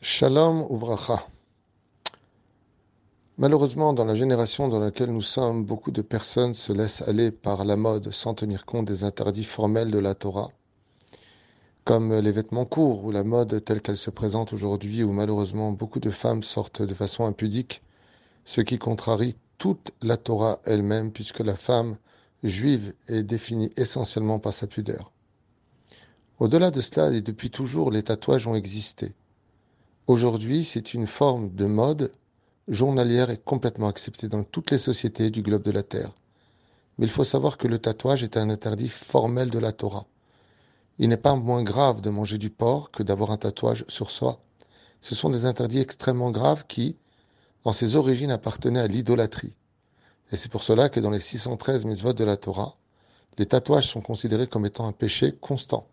Shalom Uvracha. Malheureusement, dans la génération dans laquelle nous sommes, beaucoup de personnes se laissent aller par la mode sans tenir compte des interdits formels de la Torah, comme les vêtements courts ou la mode telle qu'elle se présente aujourd'hui, où malheureusement beaucoup de femmes sortent de façon impudique, ce qui contrarie toute la Torah elle-même, puisque la femme juive est définie essentiellement par sa pudeur. Au-delà de cela, et depuis toujours, les tatouages ont existé. Aujourd'hui, c'est une forme de mode journalière et complètement acceptée dans toutes les sociétés du globe de la Terre. Mais il faut savoir que le tatouage est un interdit formel de la Torah. Il n'est pas moins grave de manger du porc que d'avoir un tatouage sur soi. Ce sont des interdits extrêmement graves qui, dans ses origines, appartenaient à l'idolâtrie. Et c'est pour cela que dans les 613 mitzvot de la Torah, les tatouages sont considérés comme étant un péché constant.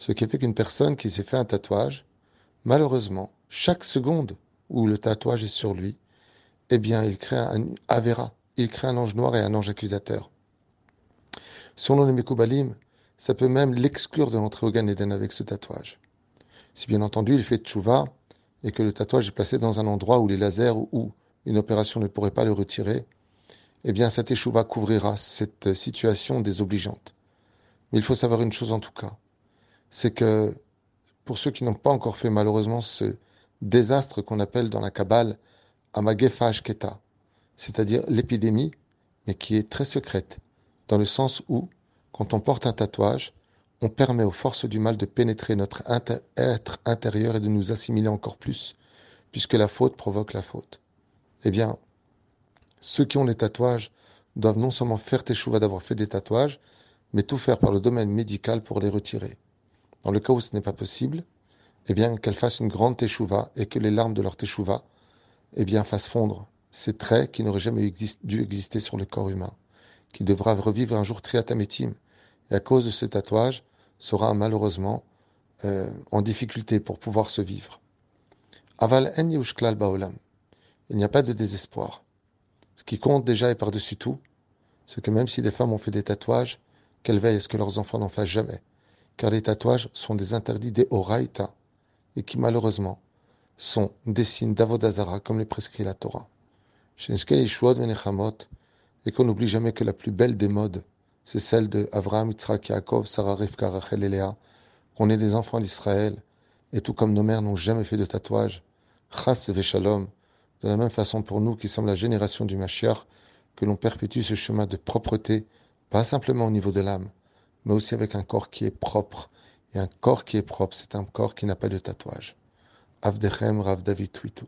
Ce qui fait qu'une personne qui s'est fait un tatouage, malheureusement, chaque seconde où le tatouage est sur lui, eh bien, il crée un Avera, il crée un ange noir et un ange accusateur. Selon les Mekoubalim, ça peut même l'exclure de l'entrée au Gan Eden avec ce tatouage. Si bien entendu, il fait tchouva et que le tatouage est placé dans un endroit où les lasers ou une opération ne pourrait pas le retirer, eh bien, cet échouva couvrira cette situation désobligeante. Mais il faut savoir une chose en tout cas, c'est que pour ceux qui n'ont pas encore fait malheureusement ce désastre qu'on appelle dans la Kabbale Amagefaj Keta, c'est-à-dire l'épidémie, mais qui est très secrète, dans le sens où, quand on porte un tatouage, on permet aux forces du mal de pénétrer notre être intérieur et de nous assimiler encore plus, puisque la faute provoque la faute. Eh bien, ceux qui ont les tatouages doivent non seulement faire teshuva d'avoir fait des tatouages, mais tout faire par le domaine médical pour les retirer. Dans le cas où ce n'est pas possible, eh bien, qu'elles fassent une grande teshuva et que les larmes de leur teshuva, eh fassent fondre ces traits qui n'auraient jamais dû exister sur le corps humain, qui devra revivre un jour triatamétim, et à cause de ce tatouage, sera malheureusement euh, en difficulté pour pouvoir se vivre. Aval en baolam. Il n'y a pas de désespoir. Ce qui compte déjà et par-dessus tout, c'est que même si des femmes ont fait des tatouages, qu'elles veillent à ce que leurs enfants n'en fassent jamais. Car les tatouages sont des interdits des Horaïta, et qui malheureusement sont des signes d'Avodazara comme les prescrit la Torah. Et qu'on n'oublie jamais que la plus belle des modes, c'est celle de Avraham, Yitzhak, Yaakov, Sarah, Rivka, Rachel et Léa, qu'on est des enfants d'Israël, et tout comme nos mères n'ont jamais fait de tatouage, Chas Veshalom, de la même façon pour nous qui sommes la génération du Mashiach, que l'on perpétue ce chemin de propreté, pas simplement au niveau de l'âme, mais aussi avec un corps qui est propre, et un corps qui est propre, c'est un corps qui n'a pas de tatouage. Avdechem Rav David Twitou.